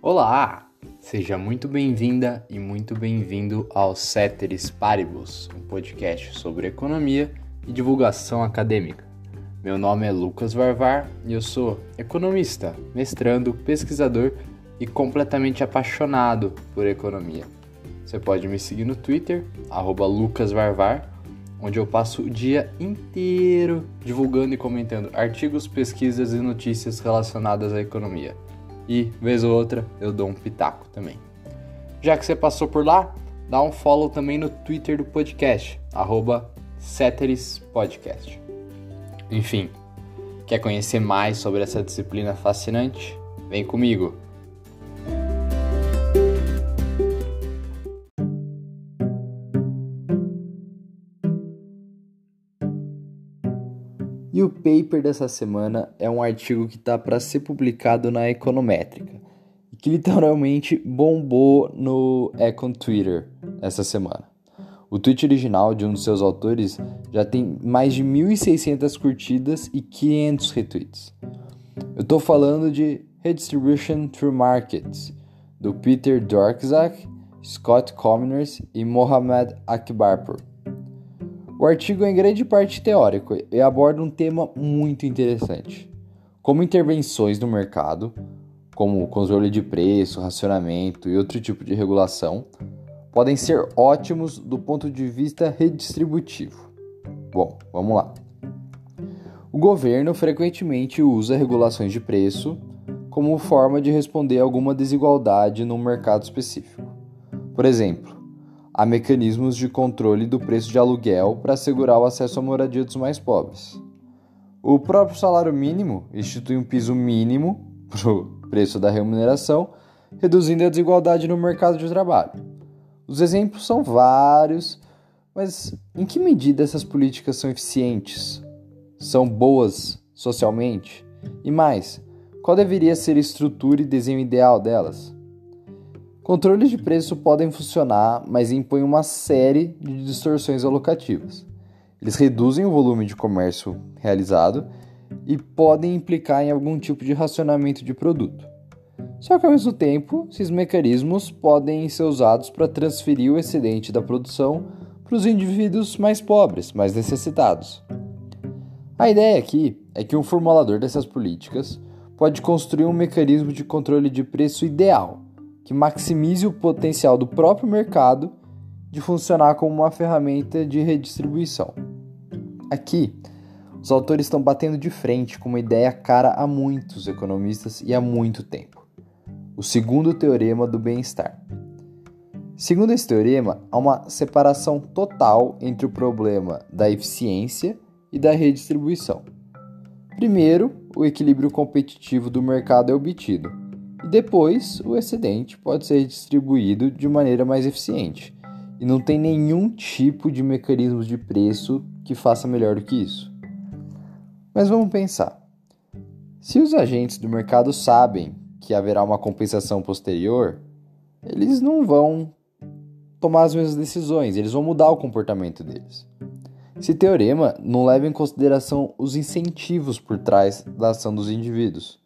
Olá! Seja muito bem-vinda e muito bem-vindo ao Ceteris Paribus, um podcast sobre economia e divulgação acadêmica. Meu nome é Lucas Varvar e eu sou economista, mestrando, pesquisador e completamente apaixonado por economia. Você pode me seguir no Twitter, lucasvarvar, onde eu passo o dia inteiro divulgando e comentando artigos, pesquisas e notícias relacionadas à economia. E, vez ou outra, eu dou um pitaco também. Já que você passou por lá, dá um follow também no Twitter do podcast, arroba Podcast. Enfim, quer conhecer mais sobre essa disciplina fascinante? Vem comigo! E o paper dessa semana é um artigo que está para ser publicado na Econométrica, que literalmente bombou no Econ Twitter essa semana. O tweet original de um dos seus autores já tem mais de 1.600 curtidas e 500 retweets. Eu estou falando de Redistribution Through Markets, do Peter Dorczak, Scott Commoners e Mohamed Akbarpur. O artigo é em grande parte teórico e aborda um tema muito interessante, como intervenções no mercado, como controle de preço, racionamento e outro tipo de regulação, podem ser ótimos do ponto de vista redistributivo. Bom, vamos lá. O governo frequentemente usa regulações de preço como forma de responder a alguma desigualdade num mercado específico. Por exemplo, há mecanismos de controle do preço de aluguel para assegurar o acesso à moradia dos mais pobres. O próprio salário mínimo institui um piso mínimo para o preço da remuneração, reduzindo a desigualdade no mercado de trabalho. Os exemplos são vários, mas em que medida essas políticas são eficientes? São boas socialmente? E mais, qual deveria ser a estrutura e desenho ideal delas? Controles de preço podem funcionar, mas impõem uma série de distorções alocativas. Eles reduzem o volume de comércio realizado e podem implicar em algum tipo de racionamento de produto. Só que ao mesmo tempo, esses mecanismos podem ser usados para transferir o excedente da produção para os indivíduos mais pobres, mais necessitados. A ideia aqui é que um formulador dessas políticas pode construir um mecanismo de controle de preço ideal que maximize o potencial do próprio mercado de funcionar como uma ferramenta de redistribuição. Aqui, os autores estão batendo de frente com uma ideia cara a muitos economistas e há muito tempo. O segundo teorema do bem-estar. Segundo esse teorema, há uma separação total entre o problema da eficiência e da redistribuição. Primeiro, o equilíbrio competitivo do mercado é obtido, depois o excedente pode ser distribuído de maneira mais eficiente. E não tem nenhum tipo de mecanismo de preço que faça melhor do que isso. Mas vamos pensar. Se os agentes do mercado sabem que haverá uma compensação posterior, eles não vão tomar as mesmas decisões, eles vão mudar o comportamento deles. Esse teorema não leva em consideração os incentivos por trás da ação dos indivíduos.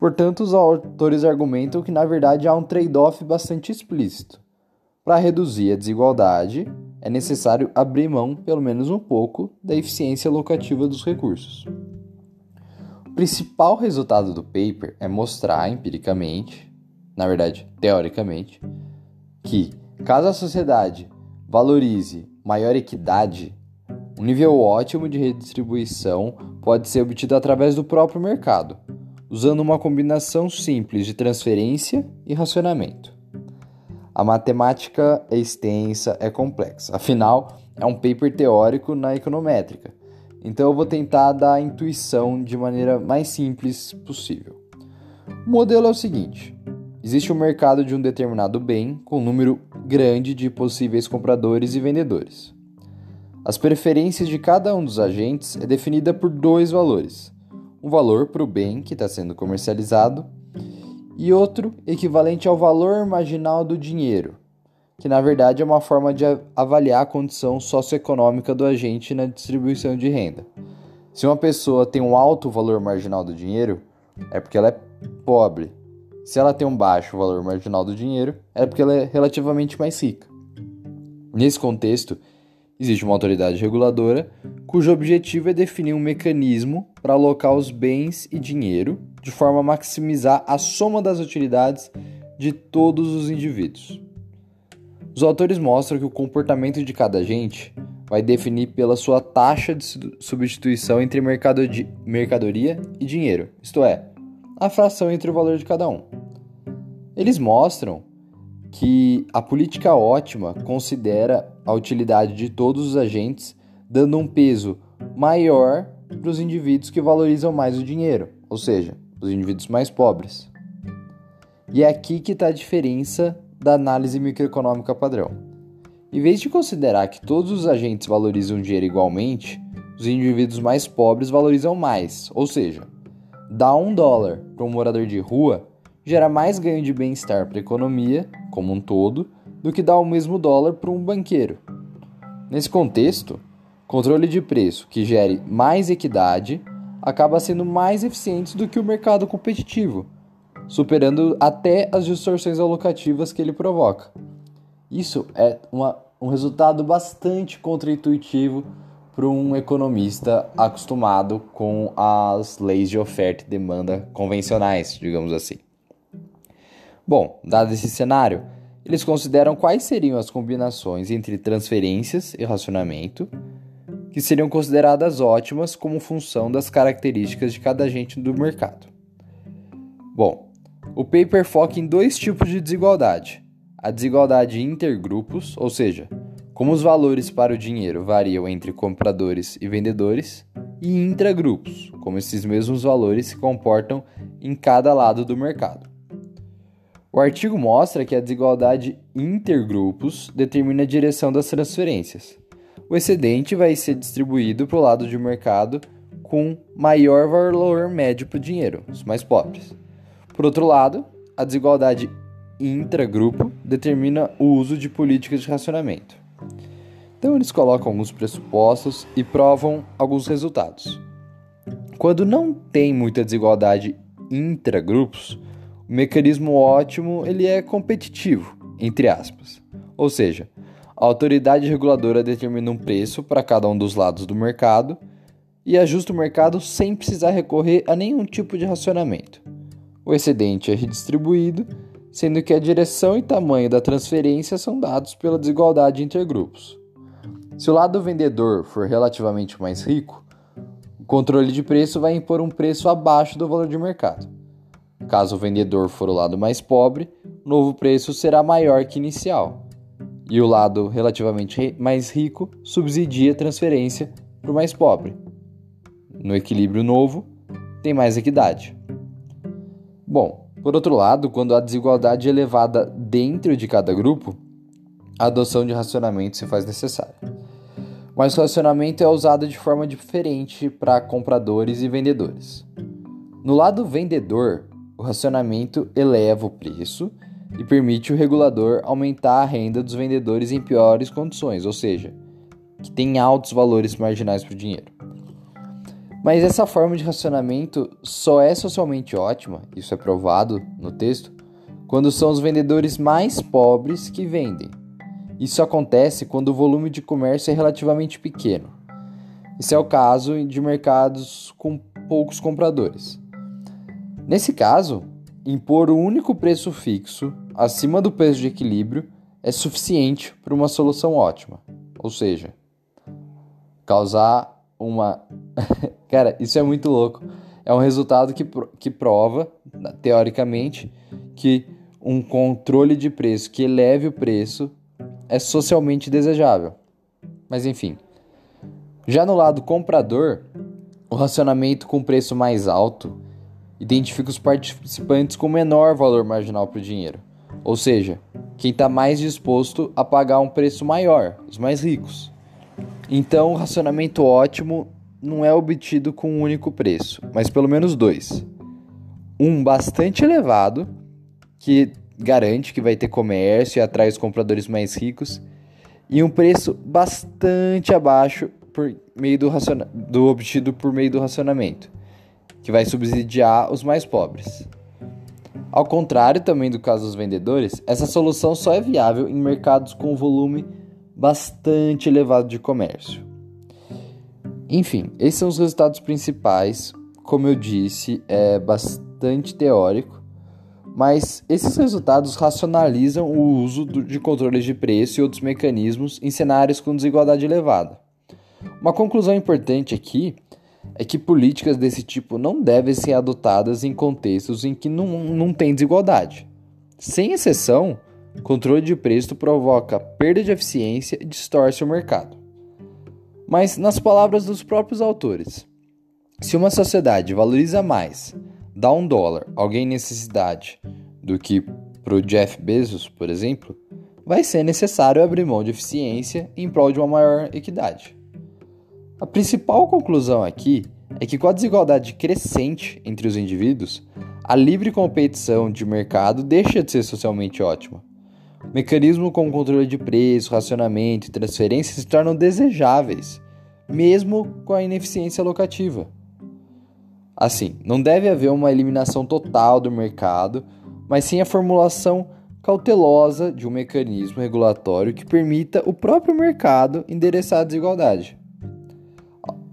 Portanto, os autores argumentam que na verdade há um trade-off bastante explícito. Para reduzir a desigualdade, é necessário abrir mão, pelo menos um pouco, da eficiência locativa dos recursos. O principal resultado do paper é mostrar empiricamente, na verdade, teoricamente, que caso a sociedade valorize maior equidade, um nível ótimo de redistribuição pode ser obtido através do próprio mercado usando uma combinação simples de transferência e racionamento. A matemática é extensa, é complexa, afinal, é um paper teórico na econométrica, então eu vou tentar dar a intuição de maneira mais simples possível. O modelo é o seguinte: existe um mercado de um determinado bem com um número grande de possíveis compradores e vendedores. As preferências de cada um dos agentes é definida por dois valores um valor para o bem que está sendo comercializado e outro equivalente ao valor marginal do dinheiro, que na verdade é uma forma de avaliar a condição socioeconômica do agente na distribuição de renda. Se uma pessoa tem um alto valor marginal do dinheiro, é porque ela é pobre. Se ela tem um baixo valor marginal do dinheiro, é porque ela é relativamente mais rica. Nesse contexto, existe uma autoridade reguladora cujo objetivo é definir um mecanismo para alocar os bens e dinheiro de forma a maximizar a soma das utilidades de todos os indivíduos. Os autores mostram que o comportamento de cada agente vai definir pela sua taxa de substituição entre mercadoria e dinheiro, isto é, a fração entre o valor de cada um. Eles mostram que a política ótima considera a utilidade de todos os agentes, dando um peso maior para os indivíduos que valorizam mais o dinheiro, ou seja, os indivíduos mais pobres. E é aqui que está a diferença da análise microeconômica padrão. Em vez de considerar que todos os agentes valorizam o dinheiro igualmente, os indivíduos mais pobres valorizam mais, ou seja, dar um dólar para um morador de rua gera mais ganho de bem-estar para a economia como um todo do que dar o mesmo dólar para um banqueiro. Nesse contexto, controle de preço que gere mais equidade acaba sendo mais eficiente do que o mercado competitivo, superando até as distorções alocativas que ele provoca. Isso é uma, um resultado bastante contraintuitivo para um economista acostumado com as leis de oferta e demanda convencionais, digamos assim. Bom, dado esse cenário, eles consideram quais seriam as combinações entre transferências e racionamento que seriam consideradas ótimas como função das características de cada agente do mercado. Bom, o paper foca em dois tipos de desigualdade: a desigualdade intergrupos, ou seja, como os valores para o dinheiro variam entre compradores e vendedores, e intragrupos, como esses mesmos valores se comportam em cada lado do mercado. O artigo mostra que a desigualdade intergrupos determina a direção das transferências. O excedente vai ser distribuído para o lado de mercado com maior valor médio para o dinheiro, os mais pobres. Por outro lado, a desigualdade intragrupo determina o uso de políticas de racionamento. Então, eles colocam alguns pressupostos e provam alguns resultados. Quando não tem muita desigualdade intragrupos, o mecanismo ótimo ele é competitivo, entre aspas. Ou seja, a autoridade reguladora determina um preço para cada um dos lados do mercado e ajusta o mercado sem precisar recorrer a nenhum tipo de racionamento. O excedente é redistribuído, sendo que a direção e tamanho da transferência são dados pela desigualdade entre grupos. Se o lado vendedor for relativamente mais rico, o controle de preço vai impor um preço abaixo do valor de mercado. Caso o vendedor for o lado mais pobre, o novo preço será maior que inicial. E o lado relativamente mais rico subsidia a transferência para o mais pobre. No equilíbrio novo, tem mais equidade. Bom, por outro lado, quando a desigualdade é elevada dentro de cada grupo, a adoção de racionamento se faz necessária. Mas o racionamento é usado de forma diferente para compradores e vendedores. No lado vendedor, o racionamento eleva o preço e permite o regulador aumentar a renda dos vendedores em piores condições, ou seja, que tem altos valores marginais para o dinheiro. Mas essa forma de racionamento só é socialmente ótima, isso é provado no texto, quando são os vendedores mais pobres que vendem. Isso acontece quando o volume de comércio é relativamente pequeno. Esse é o caso de mercados com poucos compradores. Nesse caso, impor o um único preço fixo acima do preço de equilíbrio é suficiente para uma solução ótima. Ou seja, causar uma. Cara, isso é muito louco. É um resultado que, que prova, teoricamente, que um controle de preço que eleve o preço é socialmente desejável. Mas enfim. Já no lado comprador, o racionamento com preço mais alto identifica os participantes com menor valor marginal para o dinheiro, ou seja, quem está mais disposto a pagar um preço maior, os mais ricos. Então, o racionamento ótimo não é obtido com um único preço, mas pelo menos dois. Um bastante elevado, que garante que vai ter comércio e atrai os compradores mais ricos, e um preço bastante abaixo por meio do, do obtido por meio do racionamento que vai subsidiar os mais pobres. Ao contrário também do caso dos vendedores, essa solução só é viável em mercados com volume bastante elevado de comércio. Enfim, esses são os resultados principais. Como eu disse, é bastante teórico, mas esses resultados racionalizam o uso de controles de preço e outros mecanismos em cenários com desigualdade elevada. Uma conclusão importante aqui que políticas desse tipo não devem ser adotadas em contextos em que não, não tem desigualdade. Sem exceção, controle de preço provoca perda de eficiência e distorce o mercado. Mas, nas palavras dos próprios autores, se uma sociedade valoriza mais dar um dólar a alguém em necessidade do que para o Jeff Bezos, por exemplo, vai ser necessário abrir mão de eficiência em prol de uma maior equidade. A principal conclusão aqui é que, com a desigualdade crescente entre os indivíduos, a livre competição de mercado deixa de ser socialmente ótima. Mecanismos como controle de preço, racionamento e transferência se tornam desejáveis, mesmo com a ineficiência locativa. Assim, não deve haver uma eliminação total do mercado, mas sim a formulação cautelosa de um mecanismo regulatório que permita o próprio mercado endereçar a desigualdade.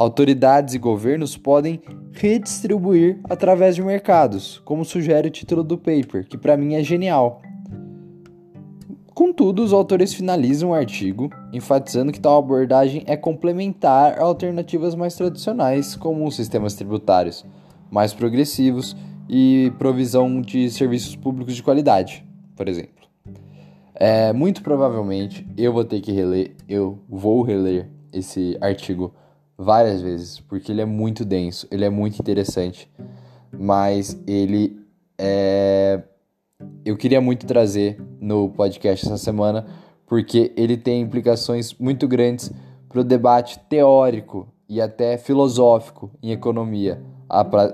Autoridades e governos podem redistribuir através de mercados, como sugere o título do paper, que para mim é genial. Contudo, os autores finalizam o artigo enfatizando que tal abordagem é complementar a alternativas mais tradicionais, como sistemas tributários mais progressivos e provisão de serviços públicos de qualidade, por exemplo. É, muito provavelmente eu vou ter que reler, eu vou reler esse artigo várias vezes, porque ele é muito denso, ele é muito interessante, mas ele é. Eu queria muito trazer no podcast essa semana, porque ele tem implicações muito grandes para o debate teórico e até filosófico em economia,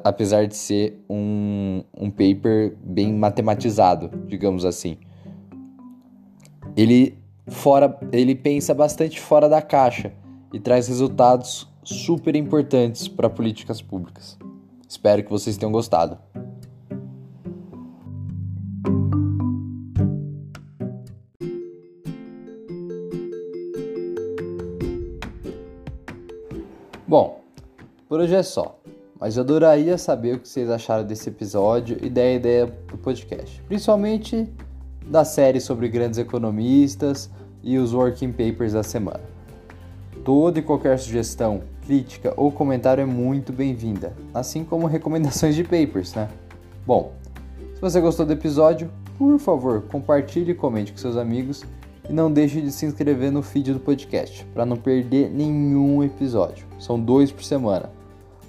apesar de ser um, um paper bem matematizado, digamos assim. Ele, fora, ele pensa bastante fora da caixa e traz resultados super importantes para políticas públicas. Espero que vocês tenham gostado. Bom, por hoje é só, mas eu adoraria saber o que vocês acharam desse episódio e da ideia do podcast, principalmente da série sobre grandes economistas e os working papers da semana. Toda e qualquer sugestão crítica ou comentário é muito bem-vinda, assim como recomendações de papers, né? Bom, se você gostou do episódio, por favor, compartilhe e comente com seus amigos e não deixe de se inscrever no feed do podcast para não perder nenhum episódio. São dois por semana.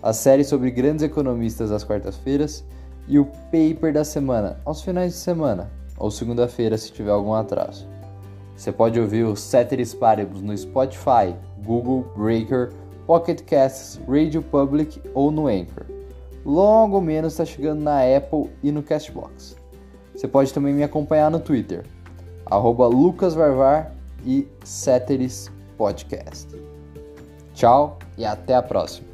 A série sobre grandes economistas às quartas-feiras e o paper da semana aos finais de semana ou segunda-feira se tiver algum atraso. Você pode ouvir o Ceteris Paribus no Spotify, Google, Breaker Pocket Casts, Radio Public ou no Anchor. Logo menos está chegando na Apple e no Castbox. Você pode também me acompanhar no Twitter, lucasvarvar e Ceteris Podcast. Tchau e até a próxima.